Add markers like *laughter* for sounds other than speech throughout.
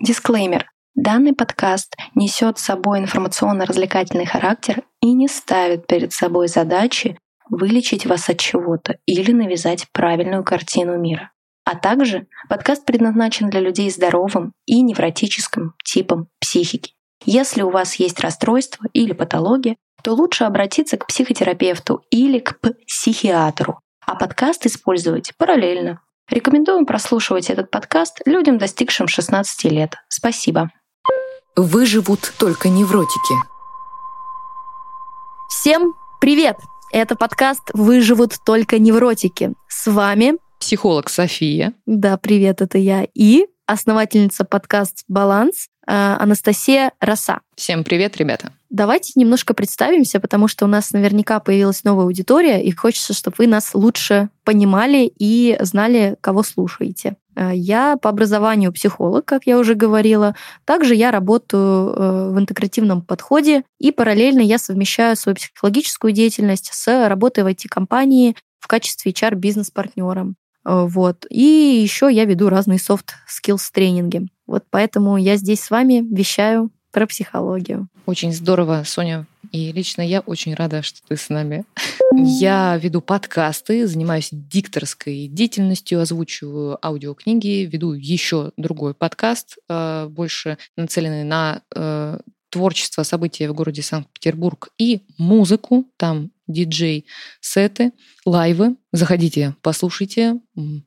Дисклеймер. Данный подкаст несет с собой информационно-развлекательный характер и не ставит перед собой задачи вылечить вас от чего-то или навязать правильную картину мира. А также подкаст предназначен для людей здоровым и невротическим типом психики. Если у вас есть расстройство или патология, то лучше обратиться к психотерапевту или к психиатру, а подкаст использовать параллельно. Рекомендуем прослушивать этот подкаст людям, достигшим 16 лет. Спасибо. Выживут только невротики. Всем привет! Это подкаст «Выживут только невротики». С вами психолог София. Да, привет, это я. И основательница подкаст «Баланс» Анастасия Роса. Всем привет, ребята. Давайте немножко представимся, потому что у нас наверняка появилась новая аудитория, и хочется, чтобы вы нас лучше понимали и знали, кого слушаете. Э, я по образованию психолог, как я уже говорила. Также я работаю э, в интегративном подходе, и параллельно я совмещаю свою психологическую деятельность с работой в IT-компании в качестве HR-бизнес-партнером. Э, вот. И еще я веду разные soft skills тренинги. Вот поэтому я здесь с вами вещаю про психологию. Очень здорово, Соня. И лично я очень рада, что ты с нами. *laughs* Я веду подкасты, занимаюсь дикторской деятельностью, озвучиваю аудиокниги, веду еще другой подкаст, э, больше нацеленный на э, творчество, события в городе Санкт-Петербург и музыку. Там диджей-сеты, лайвы. Заходите, послушайте.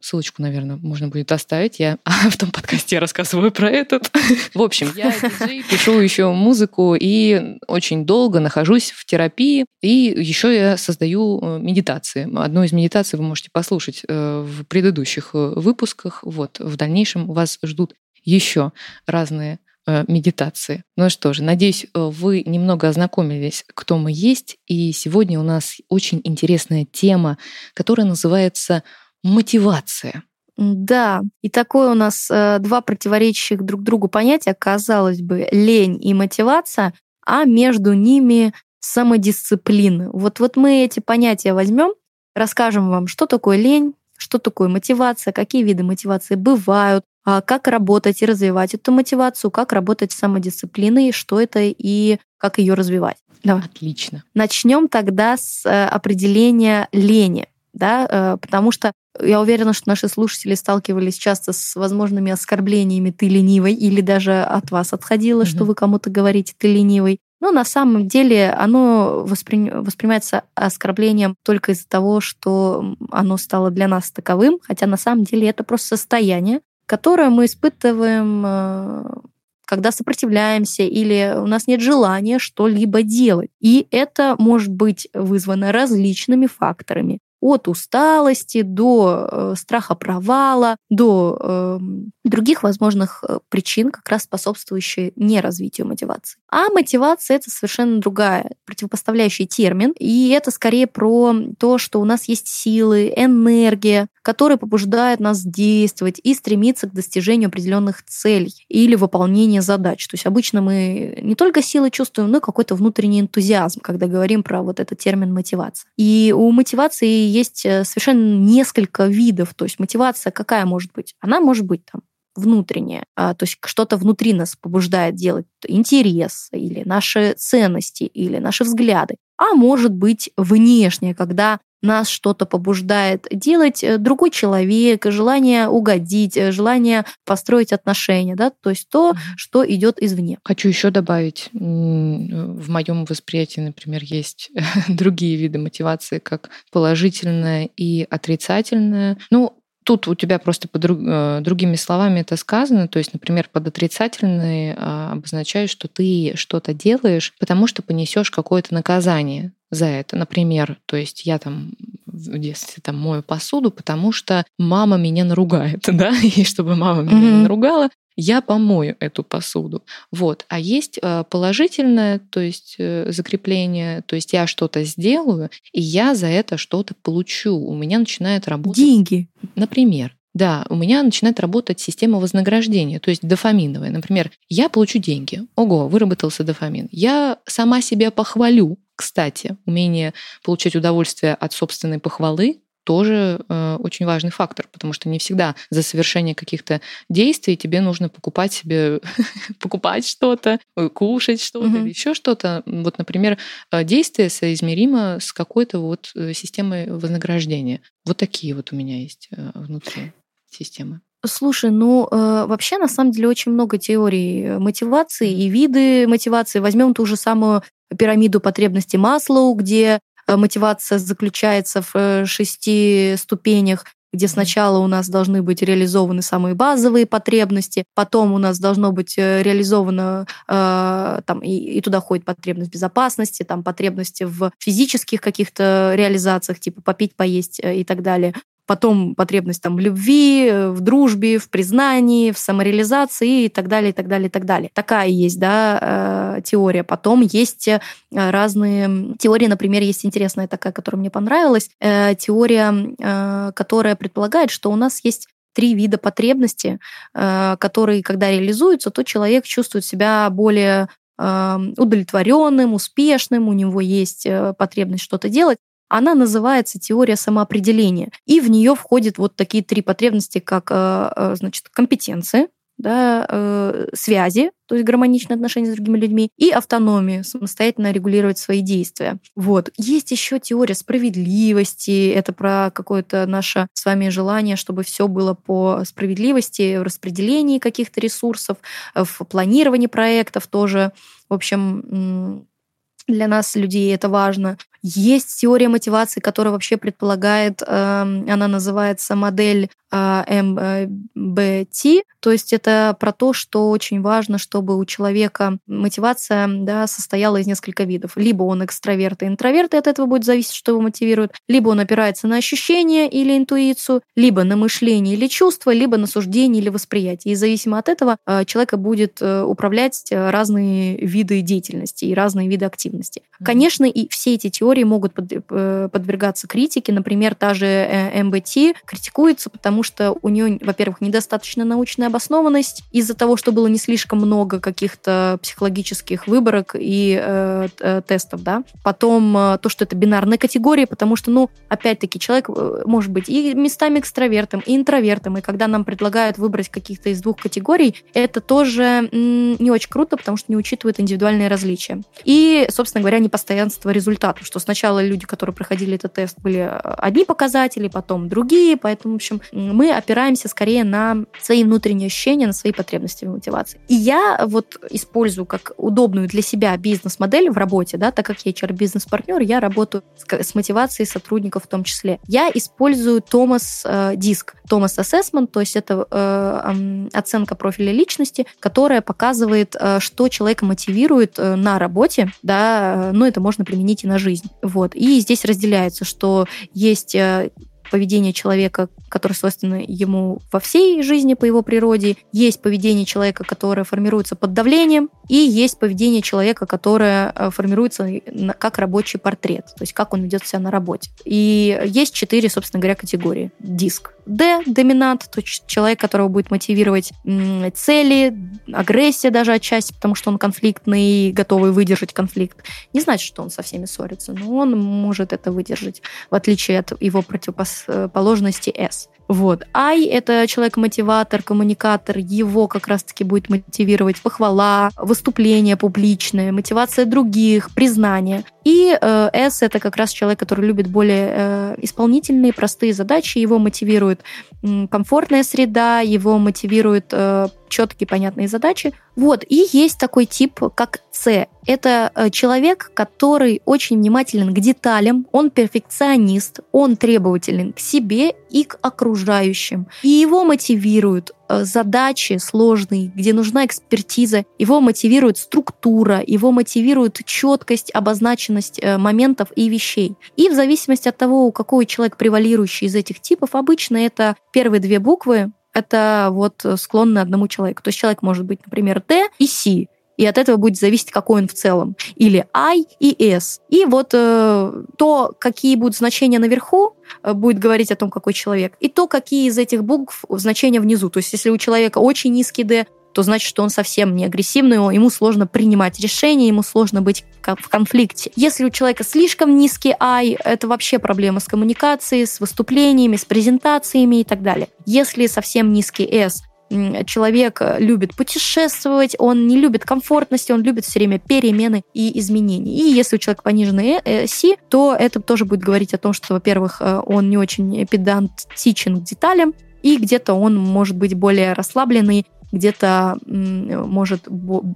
Ссылочку, наверное, можно будет оставить. Я *laughs* в том подкасте рассказываю про этот. В общем, я диджей, пишу еще музыку и очень долго нахожусь в терапии. И еще я создаю э, медитации. Одну из медитаций вы можете послушать э, в предыдущих э, выпусках. Вот, в дальнейшем вас ждут еще разные медитации. Ну что же, надеюсь, э, вы немного ознакомились, кто мы есть. И сегодня у нас очень интересная тема, которая называется мотивация. Да, и такое у нас э, два противоречащих друг другу понятия, казалось бы, лень и мотивация, а между ними самодисциплина. Вот, вот мы эти понятия возьмем, расскажем вам, что такое лень, что такое мотивация, какие виды мотивации бывают, а как работать и развивать эту мотивацию, как работать с самодисциплиной, что это и как ее развивать. Давай. Отлично. Начнем тогда с э, определения лени, да, э, потому что я уверена, что наши слушатели сталкивались часто с возможными оскорблениями «ты ленивый» или даже от вас отходило, угу. что вы кому-то говорите «ты ленивый». Но на самом деле оно воспри... воспринимается оскорблением только из-за того, что оно стало для нас таковым, хотя на самом деле это просто состояние, которое мы испытываем, э, когда сопротивляемся или у нас нет желания что-либо делать. И это может быть вызвано различными факторами от усталости до э, страха провала, до э, других возможных э, причин, как раз способствующие неразвитию мотивации. А мотивация — это совершенно другая, противопоставляющий термин, и это скорее про то, что у нас есть силы, энергия, которые побуждают нас действовать и стремиться к достижению определенных целей или выполнению задач. То есть обычно мы не только силы чувствуем, но и какой-то внутренний энтузиазм, когда говорим про вот этот термин мотивация. И у мотивации есть э, совершенно несколько видов. То есть мотивация какая может быть? Она может быть там внутреннее, а, то есть что-то внутри нас побуждает делать интерес или наши ценности или наши взгляды, а может быть внешнее, когда нас что-то побуждает делать э, другой человек, желание угодить, э, желание построить отношения, да, то есть то, что идет извне. Хочу еще добавить, в моем восприятии, например, есть *laughs* другие виды мотивации, как положительная и отрицательная. Ну, Тут у тебя просто по друг, э, другими словами это сказано. То есть, например, под отрицательной обозначает, что ты что-то делаешь, потому что понесешь какое-то наказание за это. Например, то есть я там в детстве там мою посуду, потому что мама меня наругает, *laughs* да, и чтобы мама меня mm-hmm. не наругала, я помою эту посуду. Вот. А есть э, положительное, то есть э, закрепление, то есть я что-то сделаю, и я за это что-то получу. У меня начинает работать... Деньги. Например. Да, у меня начинает работать система вознаграждения, то есть дофаминовая. Например, я получу деньги. Ого, выработался дофамин. Я сама себя похвалю. Кстати, умение получать удовольствие от собственной похвалы тоже э, очень важный фактор, потому что не всегда за совершение каких-то действий тебе нужно покупать себе, *laughs* покупать что-то, э, кушать что-то или еще что-то. Вот, например, э, действие соизмеримо с какой-то вот э, системой вознаграждения. Вот такие вот у меня есть внутри системы. Слушай, ну э, вообще на самом деле очень много теорий мотивации и виды мотивации. Возьмем ту же самую пирамиду потребностей Маслоу, где Э, мотивация заключается в э, шести ступенях, где сначала у нас должны быть реализованы самые базовые потребности, потом у нас должно быть э, реализовано, э, там, и, и туда входит потребность безопасности, там, потребности в физических каких-то реализациях, типа попить, поесть и так далее потом потребность там в любви, в дружбе, в признании, в самореализации и так далее, и так далее, и так далее. Такая есть, да, э, теория. Потом есть э, разные теории, например, есть интересная такая, которая мне понравилась, э, теория, которая предполагает, что у нас есть три вида потребности, которые, когда реализуются, то человек чувствует себя более удовлетворенным, успешным, у него есть потребность что-то делать. Она называется теория самоопределения. И в нее входят вот такие три потребности, как э, э, значит, компетенции, да, э, связи, то есть гармоничные отношения с другими людьми, и автономию, самостоятельно регулировать свои действия. Вот. Есть еще теория справедливости, это про какое-то наше с вами желание, чтобы все было по справедливости, в распределении каких-то ресурсов, в планировании проектов тоже. В общем, для нас, людей, это важно. Есть теория мотивации, которая вообще предполагает, э, она называется модель э, МБТ, то есть это про то, что очень важно, чтобы у человека мотивация да, состояла из нескольких видов. Либо он экстраверт и интроверт, и от этого будет зависеть, что его мотивирует, либо он опирается на ощущения или интуицию, либо на мышление или чувство, либо на суждение или восприятие. И зависимо от этого э, человека будет э, управлять э, разные виды деятельности и разные виды активности. Конечно, и все эти теории теории могут э, подвергаться критике. Например, та же э, МБТ критикуется, потому что у нее, во-первых, недостаточно научная обоснованность из-за того, что было не слишком много каких-то психологических выборок и э, э тестов, да. Потом э, то, что это бинарные категории, потому что, ну, опять-таки, человек может быть и местами экстравертом, и интровертом, и когда нам предлагают выбрать каких-то из двух категорий, это тоже не очень круто, потому что не учитывает индивидуальные различия. И, собственно говоря, непостоянство результатов, что сначала люди, которые проходили этот тест, были э, одни показатели, потом другие, поэтому, в общем, мы опираемся скорее на свои внутренние ощущения, на свои потребности в мотивации. И я вот использую как удобную для себя бизнес-модель в работе, да, так как я HR-бизнес-партнер, я работаю с, мотивацией сотрудников в том числе. Я использую Томас э, Диск, Томас Assessment, то есть это э, оценка профиля личности, которая показывает, что человека мотивирует на работе, да, но это можно применить и на жизнь. Вот. И здесь разделяется, что есть э, поведение человека, которое свойственно ему во всей жизни по его природе, есть поведение человека, которое формируется под давлением, и есть поведение человека, которое э, формируется как рабочий портрет, то есть как он ведет себя на работе. И есть четыре, собственно говоря, категории. Диск. Д – доминант, то есть человек, которого будет мотивировать цели, агрессия даже отчасти, потому что он конфликтный и готовый выдержать конфликт. Не значит, что он со всеми ссорится, но он может это выдержать, в отличие от его противоположности S. Вот. I — это человек-мотиватор, коммуникатор. Его как раз-таки будет мотивировать похвала, выступление публичное, мотивация других, признание. И э, S — это как раз человек, который любит более э, исполнительные, простые задачи. Его мотивирует э, комфортная среда, его мотивирует э, четкие, понятные задачи. Вот, и есть такой тип, как С. Это э, человек, который очень внимателен к деталям, он перфекционист, он требователен к себе и к окружающим. И его мотивируют э, задачи сложные, где нужна экспертиза, его мотивирует структура, его мотивирует четкость, обозначенность э, моментов и вещей. И в зависимости от того, какой человек превалирующий из этих типов, обычно это первые две буквы, это вот склонны одному человеку. То есть человек может быть, например, Д и С, и от этого будет зависеть, какой он в целом. Или I и S. И вот э, то, какие будут значения наверху, э, будет говорить о том, какой человек. И то, какие из этих букв значения внизу. То есть если у человека очень низкий D, то значит, что он совсем не агрессивный, ему сложно принимать решения, ему сложно быть в конфликте. Если у человека слишком низкий I, это вообще проблема с коммуникацией, с выступлениями, с презентациями и так далее. Если совсем низкий S, человек любит путешествовать, он не любит комфортности, он любит все время перемены и изменения. И если у человека пониженный C, то это тоже будет говорить о том, что, во-первых, э, он не очень педантичен к деталям, и где-то он может быть более расслабленный где-то может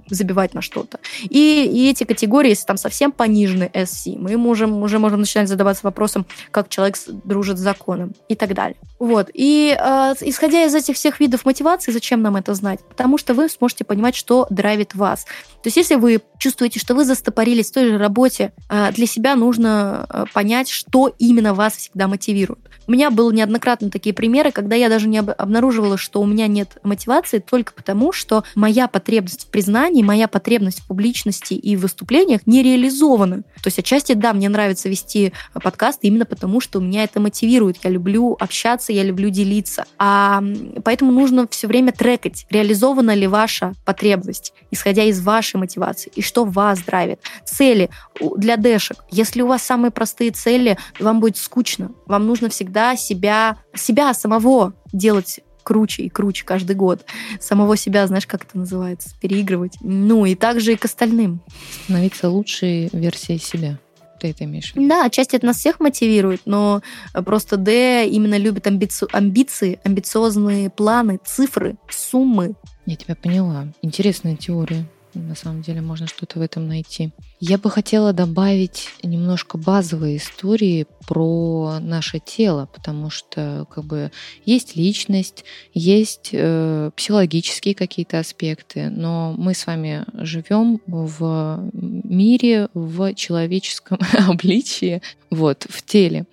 забивать на что-то. И, и эти категории, если там совсем понижены SC, мы можем, уже можем начинать задаваться вопросом, как человек дружит с законом и так далее. Вот. И э, исходя из этих всех видов мотивации, зачем нам это знать? Потому что вы сможете понимать, что драйвит вас. То есть если вы чувствуете, что вы застопорились в той же работе, э, для себя нужно э, понять, что именно вас всегда мотивирует. У меня было неоднократно такие примеры, когда я даже не обнаруживала, что у меня нет мотивации только потому, что моя потребность в признании, моя потребность в публичности и в выступлениях не реализована. То есть отчасти, да, мне нравится вести подкасты именно потому, что меня это мотивирует. Я люблю общаться, я люблю делиться. А поэтому нужно все время трекать, реализована ли ваша потребность, исходя из вашей мотивации, и что вас драйвит. Цели для дэшек. Если у вас самые простые цели, вам будет скучно. Вам нужно всегда себя, себя самого делать круче и круче каждый год. Самого себя, знаешь, как это называется, переигрывать. Ну и также и к остальным. Становиться лучшей версией себя. Ты это имеешь в виду? Да, отчасти это нас всех мотивирует, но просто Д именно любит амбици... амбиции, амбициозные планы, цифры, суммы. Я тебя поняла. Интересная теория на самом деле можно что-то в этом найти. Я бы хотела добавить немножко базовой истории про наше тело, потому что как бы есть личность, есть э, психологические какие-то аспекты, но мы с вами живем в мире в человеческом *laughs* обличии, вот в теле.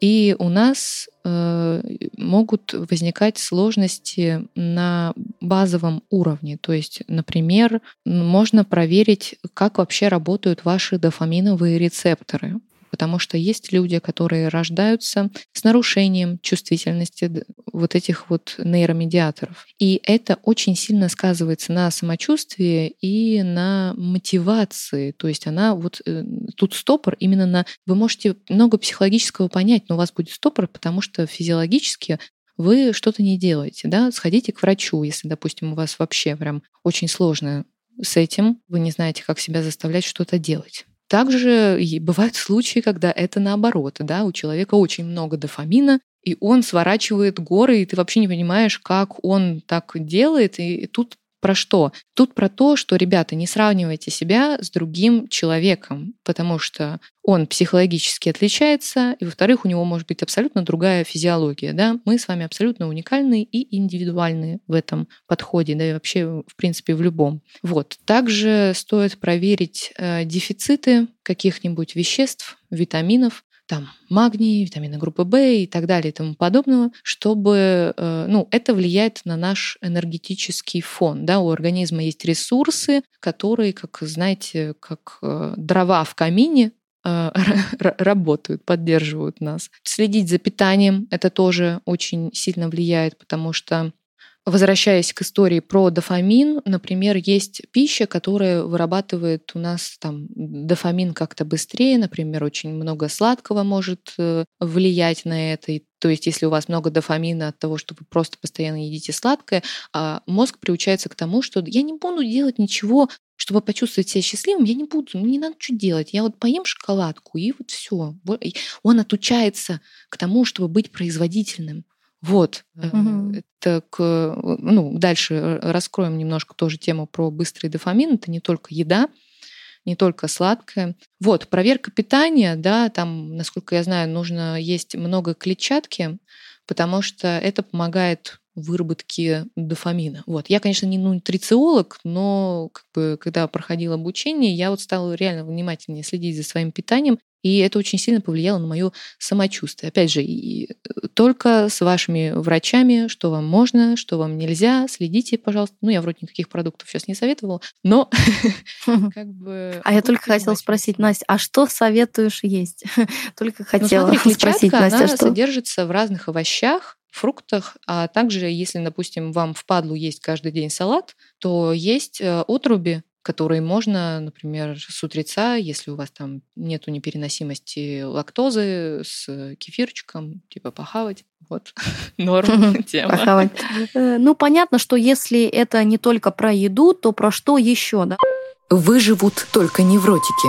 И у нас э, могут возникать сложности на базовом уровне. То есть, например, можно проверить, как вообще работают ваши дофаминовые рецепторы потому что есть люди, которые рождаются с нарушением чувствительности вот этих вот нейромедиаторов. И это очень сильно сказывается на самочувствии и на мотивации. То есть она вот э, тут стопор именно на... Вы можете много психологического понять, но у вас будет стопор, потому что физиологически вы что-то не делаете, да, сходите к врачу, если, допустим, у вас вообще прям очень сложно с этим, вы не знаете, как себя заставлять что-то делать. Также бывают *laughs* случаи, когда это наоборот, да, у человека очень много дофамина, и он сворачивает горы, и ты вообще не понимаешь, как он так делает, и тут про что? Тут про то, что, ребята, не сравнивайте себя с другим человеком, потому что он психологически отличается, и, во-вторых, у него может быть абсолютно другая физиология. Да? Мы с вами абсолютно уникальные и индивидуальные в этом подходе, да и вообще, в принципе, в любом. Вот. Также стоит проверить э, дефициты каких-нибудь веществ, витаминов, там магний, витамины группы В и так далее и тому подобного, чтобы, э, ну, это влияет на наш энергетический фон, да, у организма есть ресурсы, которые, как знаете, как э, дрова в камине, э, *laughs* работают, поддерживают нас. Следить за питанием, это тоже очень сильно влияет, потому что Возвращаясь к истории про дофамин, например, есть пища, которая вырабатывает у нас там дофамин как-то быстрее, например, очень много сладкого может э, влиять на это. То есть, если у вас много дофамина от того, что вы просто постоянно едите сладкое, а мозг приучается к тому, что я не буду делать ничего, чтобы почувствовать себя счастливым, я не буду, мне не надо что делать. Я вот поем шоколадку, и вот все. Он отучается к тому, чтобы быть производительным. Вот. Угу. Это к, ну, дальше раскроем немножко тоже тему про быстрый дофамин. Это не только еда, не только сладкое. Вот, проверка питания, да, там, насколько я знаю, нужно есть много клетчатки, потому что это помогает выработке дофамина. Вот. Я, конечно, не нутрициолог, но как бы, когда проходил обучение, я вот стала реально внимательнее следить за своим питанием и это очень сильно повлияло на мое самочувствие. Опять же, и э, только с вашими врачами, что вам можно, что вам нельзя, следите, пожалуйста. Ну, я вроде никаких продуктов сейчас не советовала, но *laughs* как бы... А я только хотела спросить, Настя, а что советуешь есть? *laughs* Только ну, хотела спросить, Настя, она содержится в разных овощах, фруктах, а также, если, допустим, вам впадлу есть каждый день салат, то есть э, отруби, которые можно, например, с утреца, если у вас там нету непереносимости лактозы, с кефирчиком, типа похавать. Вот, *laughs* норм тема. Похавать. Э, Ну, понятно, что если это не только про еду, то про что еще, да? Выживут только невротики.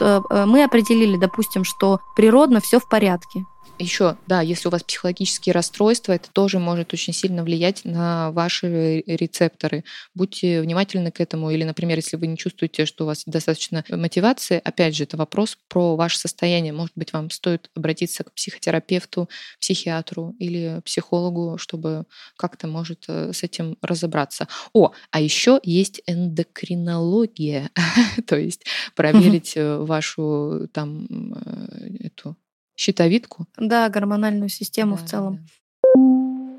Э, э, Мы определили, допустим, что природно все в порядке. Еще, да, если у вас психологические расстройства, это тоже может очень сильно влиять на ваши рецепторы. Будьте внимательны к этому. Или, например, если вы не чувствуете, что у вас достаточно мотивации, опять же, это вопрос про ваше состояние. Может быть, вам стоит обратиться к психотерапевту, психиатру или психологу, чтобы как-то, может, э, с этим разобраться. О, а еще есть эндокринология, *laughs* то есть проверить э, вашу там э, эту щитовидку. Да, гормональную систему Да, в целом. да.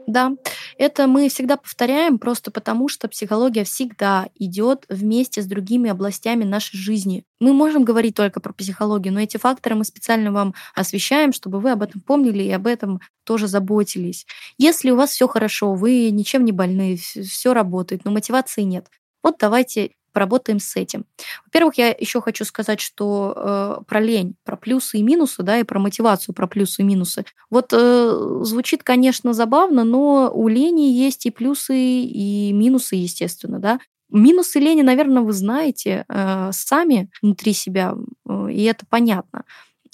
Да, это мы всегда повторяем, просто потому что психология всегда идет вместе с другими областями нашей жизни. Мы можем говорить только про психологию, но эти факторы мы специально вам освещаем, чтобы вы об этом помнили и об этом тоже заботились. Если у вас все хорошо, вы ничем не больны, все работает, но мотивации нет, вот давайте поработаем с этим. Во-первых, я еще хочу сказать, что э, про лень, про плюсы и минусы, да, и про мотивацию, про плюсы и минусы. Вот э, звучит, конечно, забавно, но у лени есть и плюсы, и минусы, естественно, да. Минусы лени, наверное, вы знаете э, сами внутри себя, э, и это понятно.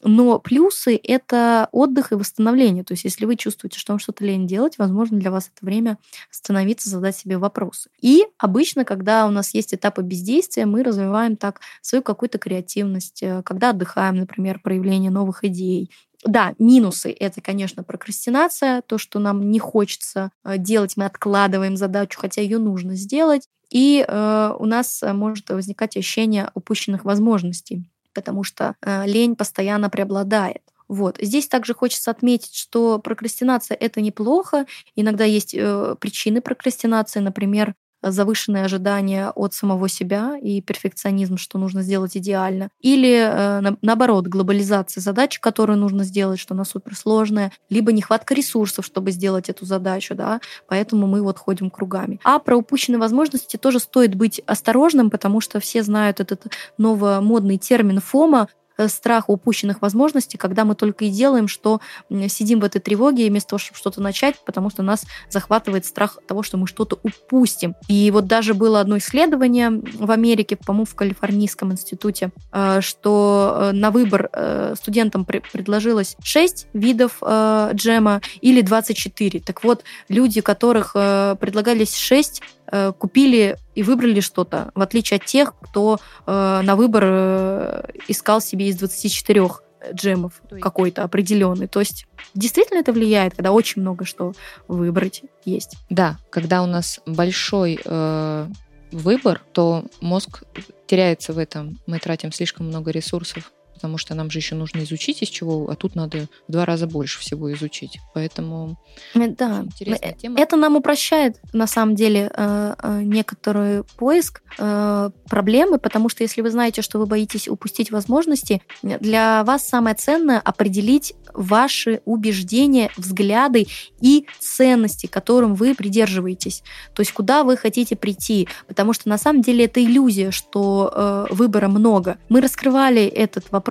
Но плюсы — это отдых и восстановление. То есть если вы чувствуете, что вам что-то лень делать, возможно, для вас это время остановиться, задать себе вопросы. И обычно, когда у нас есть этапы бездействия, мы развиваем так свою какую-то креативность, э, когда отдыхаем, например, проявление новых идей, да, минусы — это, конечно, прокрастинация, то, что нам не хочется э, делать, мы откладываем задачу, хотя ее нужно сделать. И э, у нас э, может возникать ощущение упущенных возможностей, потому что э, лень постоянно преобладает. Вот. Здесь также хочется отметить, что прокрастинация — это неплохо. Иногда есть э, причины прокрастинации, например, завышенные ожидания от самого себя и перфекционизм, что нужно сделать идеально. Или, э, на- наоборот, глобализация задач, которую нужно сделать, что она суперсложная, либо нехватка ресурсов, чтобы сделать эту задачу, да, поэтому мы вот ходим кругами. А про упущенные возможности тоже стоит быть осторожным, потому что все знают этот новомодный термин ФОМа, страх упущенных возможностей, когда мы только и делаем, что сидим в этой тревоге вместо того, чтобы что-то начать, потому что нас захватывает страх того, что мы что-то упустим. И вот даже было одно исследование в Америке, по-моему, в Калифорнийском институте, э, что э, на выбор э, студентам пре- предложилось 6 видов э, джема или 24. Так вот, люди, которых э, предлагались 6, э, купили и выбрали что-то, в отличие от тех, кто э, на выбор э, искал себе из 24 джемов какой-то определенный. То есть действительно это влияет, когда очень много что выбрать есть. Да, когда у нас большой э, выбор, то мозг теряется в этом. Мы тратим слишком много ресурсов, потому что нам же еще нужно изучить из чего, а тут надо в два раза больше всего изучить. Поэтому Э, Да, очень интересная тема. Это нам упрощает, на самом деле, э, э, некоторый поиск э, проблемы, потому что если вы знаете, что вы боитесь упустить возможности, для вас самое ценное определить ваши убеждения, взгляды и ценности, которым вы придерживаетесь. То есть куда вы хотите прийти. Потому что на самом деле это иллюзия, что э, выбора много. Мы раскрывали этот вопрос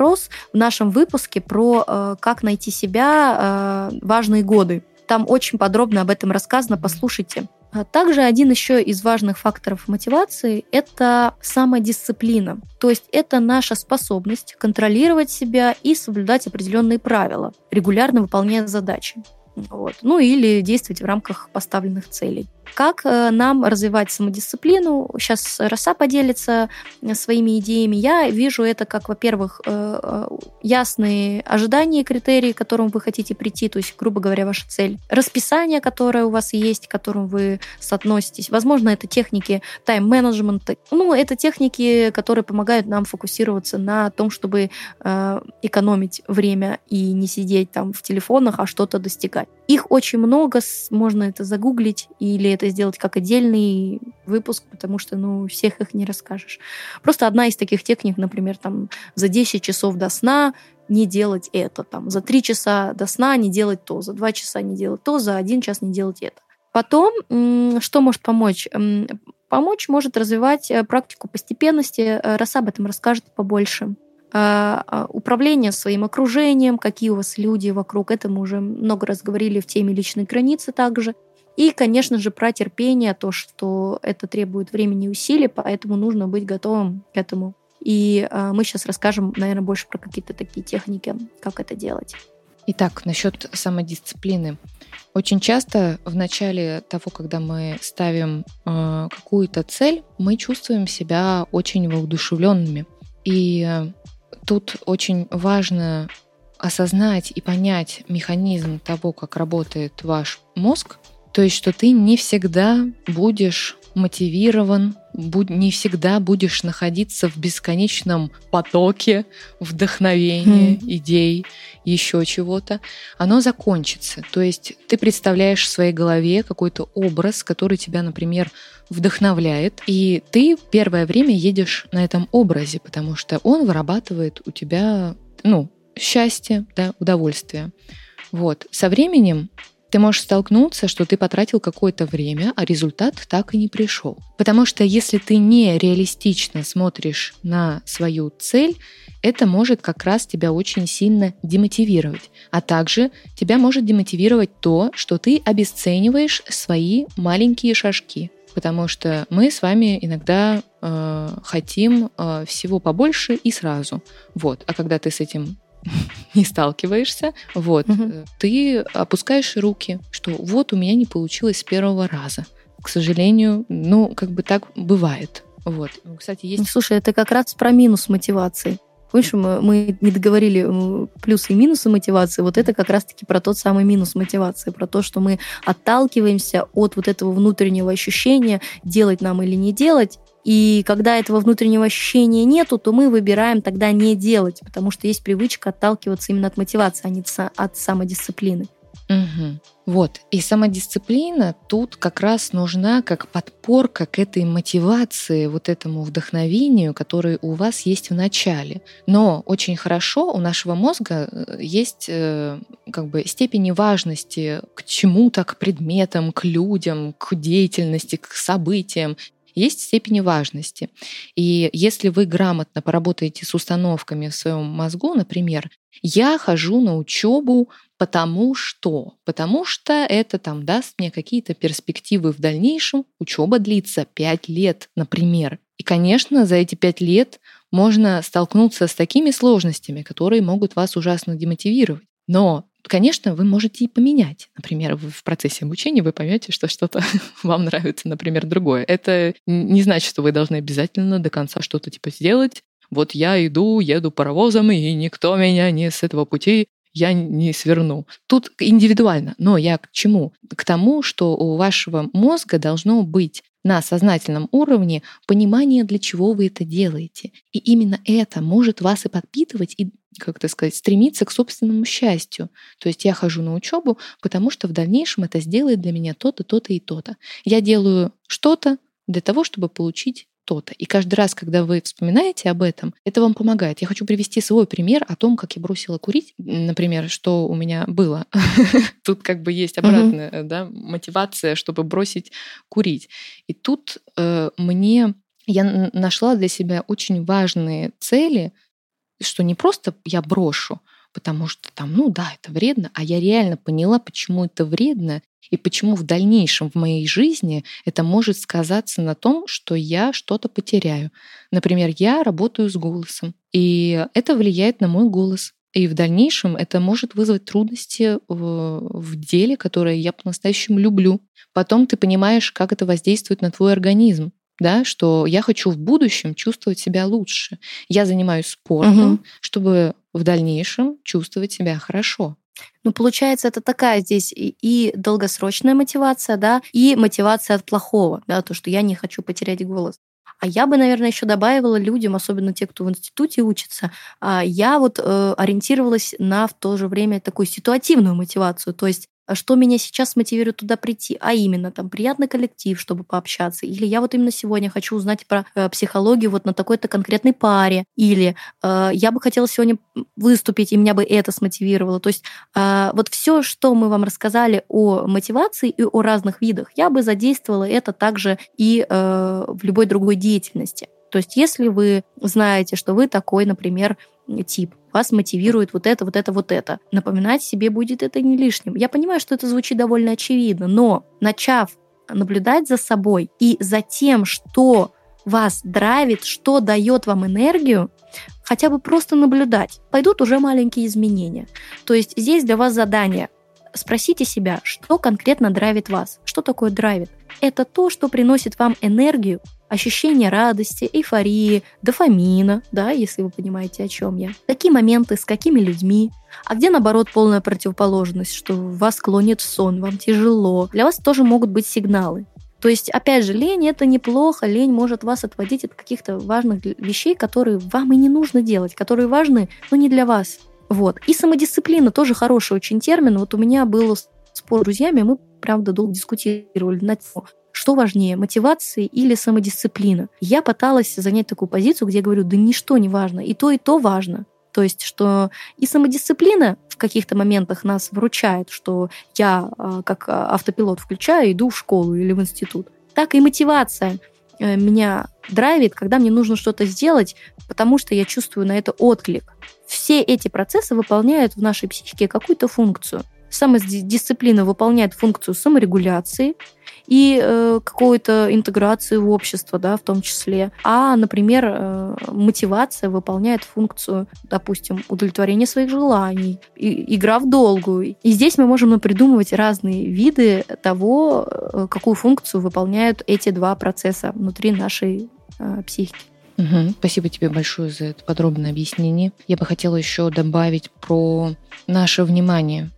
в нашем выпуске про э, как найти себя э, важные годы. Там очень подробно об этом рассказано, послушайте. А Также один еще из важных факторов мотивации – это самодисциплина. То есть это наша способность контролировать себя и соблюдать определенные правила, регулярно выполняя задачи. Вот. Ну или действовать в рамках поставленных целей. Как э, нам развивать самодисциплину? Сейчас Роса поделится э, своими идеями. Я вижу это как, во-первых, э, ясные ожидания, критерии, к которым вы хотите прийти, то есть, грубо говоря, ваша цель. Расписание, которое у вас есть, к которому вы соотноситесь. Возможно, это техники тайм-менеджмента. Ну, это техники, которые помогают нам фокусироваться на том, чтобы экономить время и не сидеть там в телефонах, а что-то достигать. Их очень много, можно это загуглить или это сделать как отдельный выпуск, потому что, ну, всех их не расскажешь. Просто одна из таких техник, например, там за 10 часов до сна не делать это, там, за три часа до сна не делать то, за два часа не делать то, за один час не делать это. Потом, что может помочь? Помочь может развивать э, практику постепенности. Э, Раз об этом расскажет побольше. А, управление своим окружением, какие у вас люди вокруг. Это мы уже много раз говорили в теме личной границы также. И, конечно же, про терпение, то, что это требует времени и усилий, поэтому нужно быть готовым к этому. И э, мы сейчас расскажем, наверное, больше про какие-то такие техники, как это делать. Итак, насчет самодисциплины. Очень часто в начале того, когда мы ставим э, какую-то цель, мы чувствуем себя очень воодушевленными. И э, тут очень важно осознать и понять механизм того, как работает ваш мозг, то есть, что ты не всегда будешь мотивирован, не всегда будешь находиться в бесконечном потоке вдохновения, mm. идей, еще чего-то, оно закончится. То есть ты представляешь в своей голове какой-то образ, который тебя, например, вдохновляет, и ты первое время едешь на этом образе, потому что он вырабатывает у тебя, ну, счастье, да, удовольствие. Вот. Со временем ты можешь столкнуться, что ты потратил какое-то время, а результат так и не пришел. Потому что если ты не реалистично смотришь на свою цель, это может как раз тебя очень сильно демотивировать. А также тебя может демотивировать то, что ты обесцениваешь свои маленькие шажки. Потому что мы с вами иногда э, хотим э, всего побольше и сразу. Вот. А когда ты с этим *laughs* не сталкиваешься, вот, угу. ты опускаешь руки, что вот у меня не получилось с первого раза. К сожалению, ну, как бы так бывает. Вот. Кстати, есть... Слушай, это как раз про минус мотивации. Помнишь, мы, мы не договорили плюсы и минусы мотивации. Вот это как раз-таки про тот самый минус мотивации, про то, что мы отталкиваемся от вот этого внутреннего ощущения, делать нам или не делать, и когда этого внутреннего ощущения нету, то мы выбираем тогда не делать, потому что есть привычка отталкиваться именно от мотивации, а не от самодисциплины. Угу. Вот. И самодисциплина тут как раз нужна как подпорка к этой мотивации, вот этому вдохновению, которое у вас есть в начале. Но очень хорошо у нашего мозга э, есть э, как бы степени важности к чему-то, к предметам, к людям, к деятельности, к событиям есть степени важности. И если вы грамотно поработаете с установками в своем мозгу, например, я хожу на учебу потому что, потому что это там даст мне какие-то перспективы в дальнейшем. Учеба длится 5 лет, например. И, конечно, за эти 5 лет можно столкнуться с такими сложностями, которые могут вас ужасно демотивировать. Но Конечно, вы можете и поменять. Например, в процессе обучения вы поймете, что что-то *laughs* вам нравится, например, другое. Это не значит, что вы должны обязательно до конца что-то типа сделать. Вот я иду, еду паровозом, и никто меня не с этого пути я не сверну. Тут индивидуально, но я к чему? К тому, что у вашего мозга должно быть на сознательном уровне понимание, для чего вы это делаете. И именно это может вас и подпитывать, и, как то сказать, стремиться к собственному счастью. То есть я хожу на учебу, потому что в дальнейшем это сделает для меня то-то, то-то и то-то. Я делаю что-то для того, чтобы получить то-то. И каждый раз, когда вы вспоминаете об этом, это вам помогает. Я хочу привести свой пример о том, как я бросила курить. Например, что у меня было. *laughs* Тут как бы есть обратная да, мотивация, чтобы бросить курить. И тут э, мне я нашла для себя очень важные цели, что не просто я брошу, потому что там, ну да, это вредно, а я реально поняла, почему это вредно и почему в дальнейшем в моей жизни это может сказаться на том, что я что-то потеряю. Например, я работаю с голосом, и это влияет на мой голос. И в дальнейшем это может вызвать трудности в, в деле, которое я по-настоящему люблю. Потом ты понимаешь, как это воздействует на твой организм да, что я хочу в будущем чувствовать себя лучше. Я занимаюсь спортом, угу. чтобы в дальнейшем чувствовать себя хорошо. Ну, получается, это такая здесь и долгосрочная мотивация, да, и мотивация от плохого, да, то, что я не хочу потерять голос. А я бы, наверное, еще добавила людям, особенно те, кто в институте учится, а, я вот э, ориентировалась на в то же время такую ситуативную мотивацию. То есть что меня сейчас мотивирует туда прийти, а именно там приятный коллектив, чтобы пообщаться, или я вот именно сегодня хочу узнать про э, психологию вот на такой-то конкретной паре, или э, я бы хотела сегодня выступить, и меня бы это смотивировало. То есть э, вот все, что мы вам рассказали о мотивации и о разных видах, я бы задействовала это также и э, в любой другой деятельности. То есть если вы знаете, что вы такой, например, тип, вас мотивирует вот это, вот это, вот это. Напоминать себе будет это не лишним. Я понимаю, что это звучит довольно очевидно, но начав наблюдать за собой и за тем, что вас драйвит, что дает вам энергию, хотя бы просто наблюдать, пойдут уже маленькие изменения. То есть здесь для вас задание. Спросите себя, что конкретно драйвит вас. Что такое драйвит? Это то, что приносит вам энергию ощущение радости, эйфории, дофамина, да, если вы понимаете, о чем я. Какие моменты, с какими людьми, а где, наоборот, полная противоположность, что вас клонит в сон, вам тяжело. Для вас тоже могут быть сигналы. То есть, опять же, лень это неплохо, лень может вас отводить от каких-то важных вещей, которые вам и не нужно делать, которые важны, но не для вас. Вот. И самодисциплина тоже хороший очень термин. Вот у меня был спор с друзьями, мы, правда, долго дискутировали на тему, что важнее, мотивация или самодисциплина? Я пыталась занять такую позицию, где я говорю, да ничто не важно, и то, и то важно. То есть, что и самодисциплина в каких-то моментах нас вручает, что я а, как автопилот включаю, иду в школу или в институт. Так и мотивация э, меня драйвит, когда мне нужно что-то сделать, потому что я чувствую на это отклик. Все эти процессы выполняют в нашей психике какую-то функцию. Самодисциплина выполняет функцию саморегуляции, и э, какую-то интеграцию в общество, да, в том числе. А, например, э, мотивация выполняет функцию, допустим, удовлетворения своих желаний, и, игра в долгую. И здесь мы можем придумывать разные виды того, э, какую функцию выполняют эти два процесса внутри нашей э, психики. Угу. Спасибо тебе большое за это подробное объяснение. Я бы хотела еще добавить про наше внимание.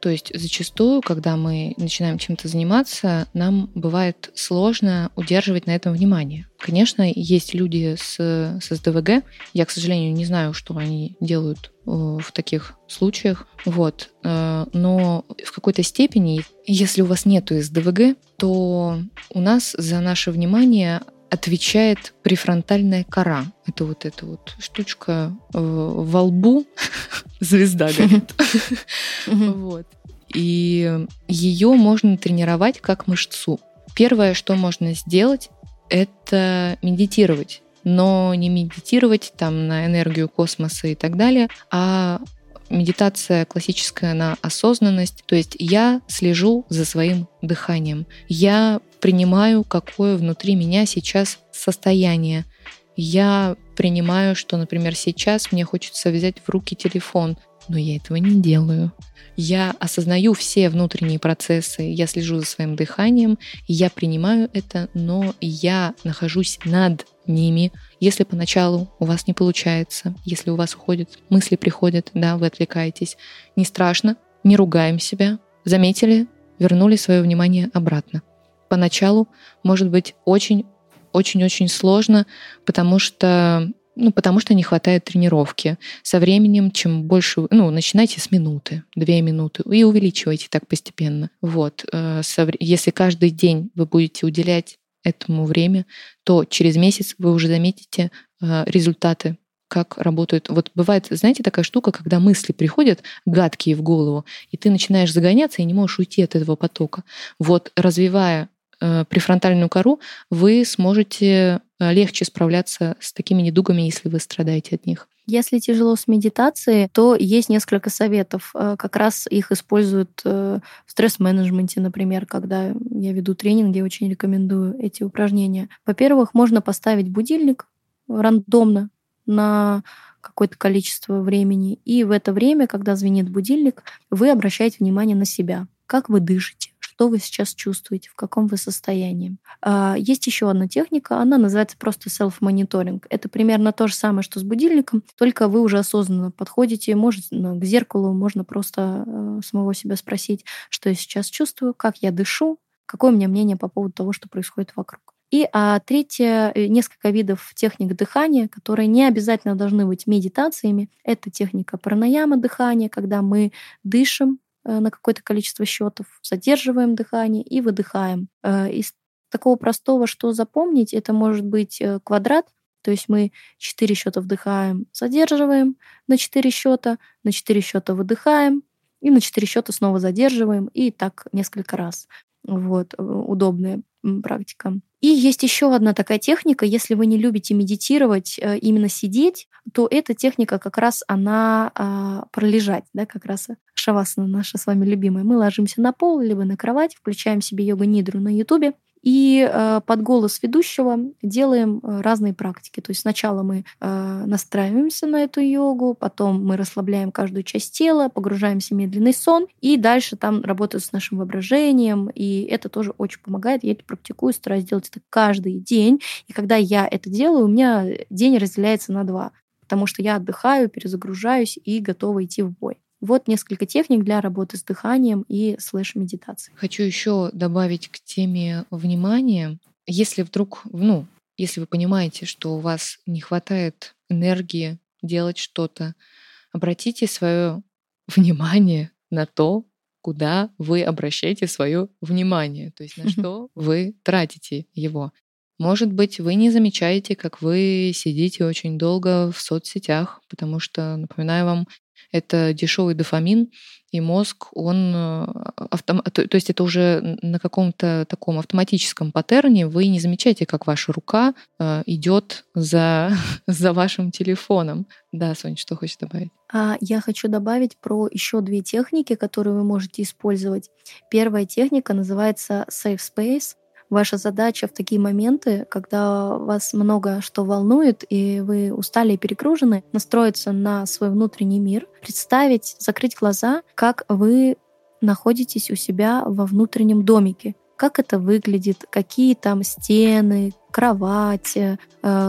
То есть зачастую, когда мы начинаем чем-то заниматься, нам бывает сложно удерживать на этом внимание. Конечно, есть люди с, с СДВГ. Я, к сожалению, не знаю, что они делают э, в таких случаях. Вот. Э, но в какой-то степени, если у вас нет СДВГ, то у нас за наше внимание отвечает префронтальная кора. Это вот эта вот штучка э, во лбу, *laughs* звезда *laughs* горит. Вот. И ее можно тренировать как мышцу. Первое, что можно сделать, это медитировать. Но не медитировать там на энергию космоса и так далее, а медитация классическая на осознанность. То есть я слежу за своим дыханием. Я принимаю, какое внутри меня сейчас состояние. Я принимаю, что, например, сейчас мне хочется взять в руки телефон, но я этого не делаю. Я осознаю все внутренние процессы, я слежу за своим дыханием, я принимаю это, но я нахожусь над ними. Если поначалу у вас не получается, если у вас уходят, мысли приходят, да, вы отвлекаетесь, не страшно, не ругаем себя. Заметили, вернули свое внимание обратно. Поначалу может быть очень очень-очень сложно, потому что ну, потому что не хватает тренировки. Со временем, чем больше... Ну, начинайте с минуты, две минуты, и увеличивайте так постепенно. Вот. Э, если каждый день вы будете уделять этому время, то через месяц вы уже заметите э, результаты как работают. Вот бывает, знаете, такая штука, когда мысли приходят гадкие в голову, и ты начинаешь загоняться и не можешь уйти от этого потока. Вот развивая префронтальную кору, вы сможете э, легче справляться с такими недугами, если вы страдаете от них. Если тяжело с медитацией, то есть несколько советов. Э, как раз их используют э, в стресс-менеджменте, например, когда я веду тренинги, я очень рекомендую эти упражнения. Во-первых, можно поставить будильник рандомно на какое-то количество времени. И в это время, когда звенит будильник, вы обращаете внимание на себя. Как вы дышите, что вы сейчас чувствуете, в каком вы состоянии. А, есть еще одна техника, она называется просто self-monitoring. Это примерно то же самое, что с будильником, только вы уже осознанно подходите, можете ну, к зеркалу, можно просто э, самого себя спросить, что я сейчас чувствую, как я дышу, какое у меня мнение по поводу того, что происходит вокруг. И а, третье, э, несколько видов техник дыхания, которые не обязательно должны быть медитациями. Это техника пранаяма дыхания, когда мы дышим на какое-то количество счетов, задерживаем дыхание и выдыхаем. Э, из такого простого, что запомнить, это может быть э, квадрат, то есть мы 4 счета вдыхаем, задерживаем на 4 счета, на 4 счета выдыхаем, и на 4 счета снова задерживаем, и так несколько раз. Вот, удобная практика. И есть еще одна такая техника, если вы не любите медитировать, э, именно сидеть, то эта техника как раз она а, пролежать, да, как раз шавасана наша с вами любимая. Мы ложимся на пол, либо на кровать, включаем себе йога-нидру на ютубе, и э, под голос ведущего делаем э, разные практики. То есть сначала мы э, настраиваемся на эту йогу, потом мы расслабляем каждую часть тела, погружаемся в медленный сон, и дальше там работают с нашим воображением, и это тоже очень помогает. Я это практикую, стараюсь делать это каждый день. И когда я это делаю, у меня день разделяется на два, потому что я отдыхаю, перезагружаюсь и готова идти в бой. Вот несколько техник для работы с дыханием и слэш-медитации. Хочу еще добавить к теме внимания. Если вдруг, ну, если вы понимаете, что у вас не хватает энергии делать что-то, обратите свое внимание на то, куда вы обращаете свое внимание, то есть на *laughs* что вы тратите его. Может быть, вы не замечаете, как вы сидите очень долго в соцсетях, потому что, напоминаю вам, это дешевый дофамин, и мозг, он э, автом... то, есть это уже на каком-то таком автоматическом паттерне, вы не замечаете, как ваша рука э, идет за, *laughs* за вашим телефоном. Да, Соня, что хочешь добавить? А я хочу добавить про еще две техники, которые вы можете использовать. Первая техника называется Safe Space. Ваша задача в такие моменты, когда вас много что волнует, и вы устали и перегружены, настроиться на свой внутренний мир, представить, закрыть глаза, как вы находитесь у себя во внутреннем домике. Как это выглядит, какие там стены, кровать, э,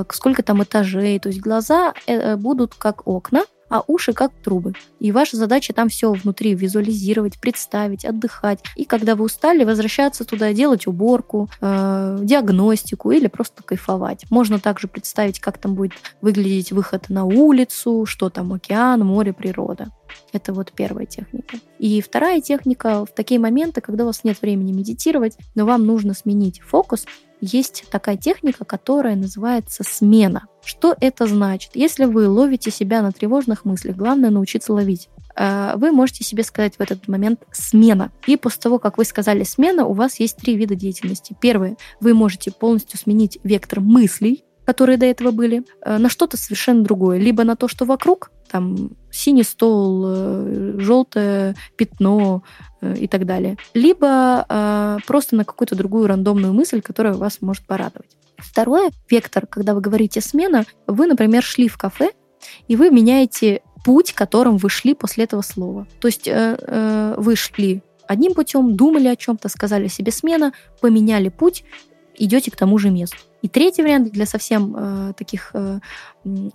сколько там этажей. То есть глаза э, будут как окна, а уши как трубы. И ваша задача там все внутри визуализировать, представить, отдыхать. И когда вы устали, возвращаться туда, делать уборку, э, диагностику или просто кайфовать. Можно также представить, как там будет выглядеть выход на улицу, что там океан, море, природа. Это вот первая техника. И вторая техника в такие моменты, когда у вас нет времени медитировать, но вам нужно сменить фокус, есть такая техника, которая называется смена. Что это значит? Если вы ловите себя на тревожных мыслях, главное научиться ловить. Э, вы можете себе сказать в этот момент смена. И после того, как вы сказали смена, у вас есть три вида деятельности. Первое, вы можете полностью сменить вектор мыслей, которые до этого были, э, на что-то совершенно другое. Либо на то, что вокруг, там синий стол, э, желтое пятно э, и так далее. Либо э, просто на какую-то другую рандомную мысль, которая вас может порадовать. Второе, вектор, когда вы говорите смена, вы, например, шли в кафе, и вы меняете путь, которым вы шли после этого слова. То есть э, э, вы шли одним путем, думали о чем-то, сказали себе смена, поменяли путь, идете к тому же месту. И третий вариант для совсем э, таких э,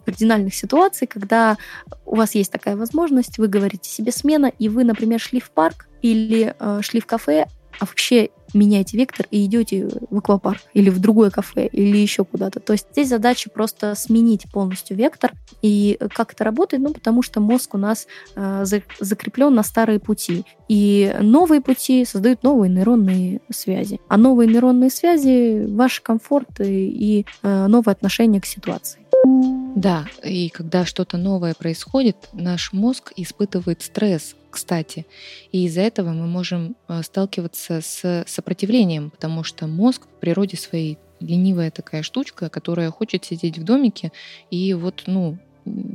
кардинальных ситуаций, когда у вас есть такая возможность, вы говорите себе смена, и вы, например, шли в парк или э, шли в кафе, а вообще меняете вектор и идете в аквапарк или в другое кафе или еще куда-то. То есть здесь задача просто сменить полностью вектор. И как это работает? Ну, потому что мозг у нас э, закреплен на старые пути. И новые пути создают новые нейронные связи. А новые нейронные связи — ваш комфорт и, и э, новое отношение к ситуации. Да, и когда что-то новое происходит, наш мозг испытывает стресс, кстати. И из-за этого мы можем э, сталкиваться с сопротивлением, потому что мозг в природе своей ленивая такая штучка, которая хочет сидеть в домике и вот, ну,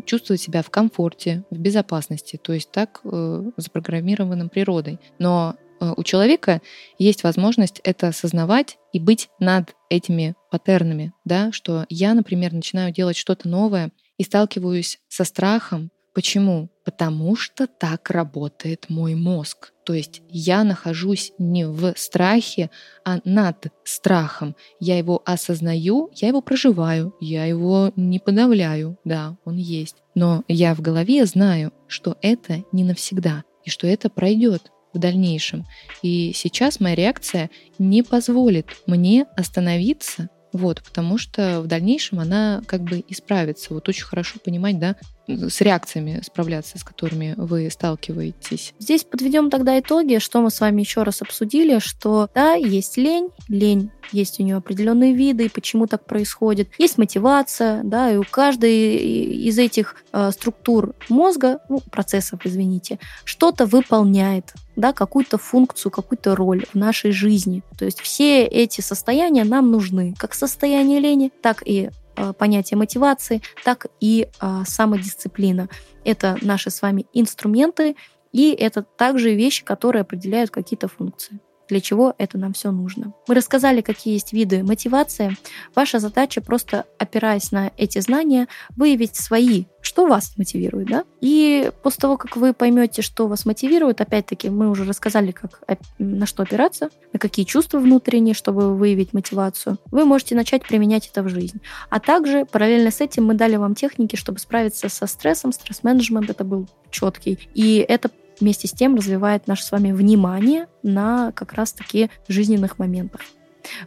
чувствовать себя в комфорте, в безопасности, то есть так э, запрограммированным природой. Но у человека есть возможность это осознавать и быть над этими паттернами, да, что я, например, начинаю делать что-то новое и сталкиваюсь со страхом. Почему? Потому что так работает мой мозг. То есть я нахожусь не в страхе, а над страхом. Я его осознаю, я его проживаю, я его не подавляю. Да, он есть. Но я в голове знаю, что это не навсегда и что это пройдет в дальнейшем. И сейчас моя реакция не позволит мне остановиться, вот, потому что в дальнейшем она как бы исправится. Вот очень хорошо понимать, да, с реакциями справляться, с которыми вы сталкиваетесь? Здесь подведем тогда итоги, что мы с вами еще раз обсудили, что да, есть лень, лень есть у нее определенные виды, и почему так происходит. Есть мотивация, да, и у каждой из этих э, структур мозга, ну, процессов, извините, что-то выполняет, да, какую-то функцию, какую-то роль в нашей жизни. То есть все эти состояния нам нужны, как состояние лени, так и понятие мотивации, так и э, самодисциплина. Это наши с вами инструменты, и это также вещи, которые определяют какие-то функции для чего это нам все нужно. Мы рассказали, какие есть виды мотивации. Ваша задача просто, опираясь на эти знания, выявить свои, что вас мотивирует, да? И после того, как вы поймете, что вас мотивирует, опять-таки, мы уже рассказали, как, на что опираться, на какие чувства внутренние, чтобы выявить мотивацию, вы можете начать применять это в жизнь. А также параллельно с этим мы дали вам техники, чтобы справиться со стрессом, стресс-менеджмент это был четкий. И это вместе с тем развивает наше с вами внимание на как раз-таки жизненных моментах.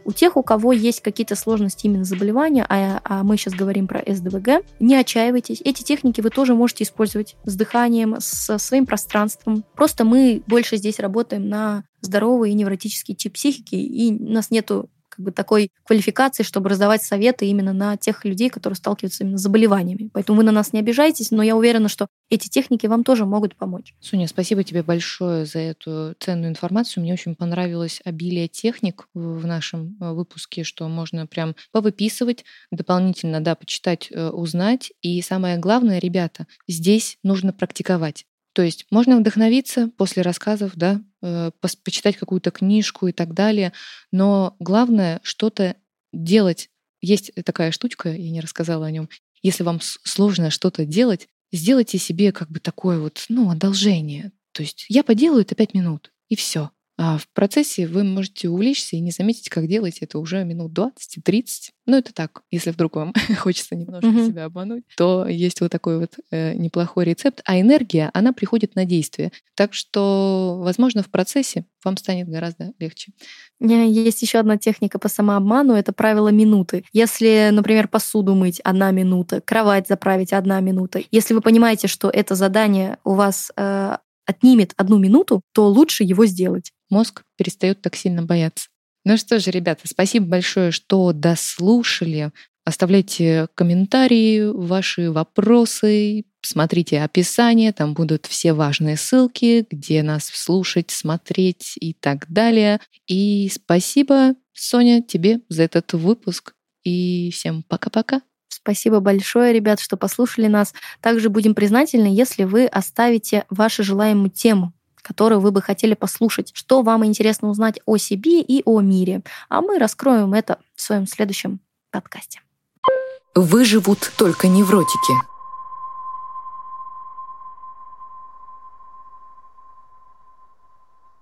У тех, у кого есть какие-то сложности именно заболевания, а, а мы сейчас говорим про СДВГ, не отчаивайтесь. Эти техники вы тоже можете использовать с дыханием, со своим пространством. Просто мы больше здесь работаем на здоровый и невротический тип психики, и у нас нету как бы такой квалификации, чтобы раздавать советы именно на тех людей, которые сталкиваются именно с заболеваниями. Поэтому вы на нас не обижайтесь, но я уверена, что эти техники вам тоже могут помочь. Соня, спасибо тебе большое за эту ценную информацию. Мне очень понравилось обилие техник в нашем э, выпуске, что можно прям повыписывать, дополнительно, да, почитать, э, узнать. И самое главное, ребята, здесь нужно практиковать. То есть можно вдохновиться после рассказов, да, э, почитать какую-то книжку и так далее, но главное что-то делать. Есть такая штучка, я не рассказала о нем. Если вам сложно что-то делать, сделайте себе как бы такое вот, ну, одолжение. То есть я поделаю это пять минут, и все. А в процессе вы можете увлечься и не заметить, как делаете это уже минут 20 30. Ну, это так, если вдруг вам *laughs* хочется немножко mm-hmm. себя обмануть, то есть вот такой вот э, неплохой рецепт. А энергия, она приходит на действие. Так что, возможно, в процессе вам станет гораздо легче. Есть еще одна техника по самообману, это правило минуты. Если, например, посуду мыть одна минута, кровать заправить одна минута, если вы понимаете, что это задание у вас э, отнимет одну минуту, то лучше его сделать. Мозг перестает так сильно бояться. Ну что же, ребята, спасибо большое, что дослушали. Оставляйте комментарии, ваши вопросы, смотрите описание, там будут все важные ссылки, где нас слушать, смотреть и так далее. И спасибо, Соня, тебе за этот выпуск. И всем пока-пока. Спасибо большое, ребят, что послушали нас. Также будем признательны, если вы оставите вашу желаемую тему которую вы бы хотели послушать, что вам интересно узнать о себе и о мире. А мы раскроем это в своем следующем подкасте. Выживут только невротики.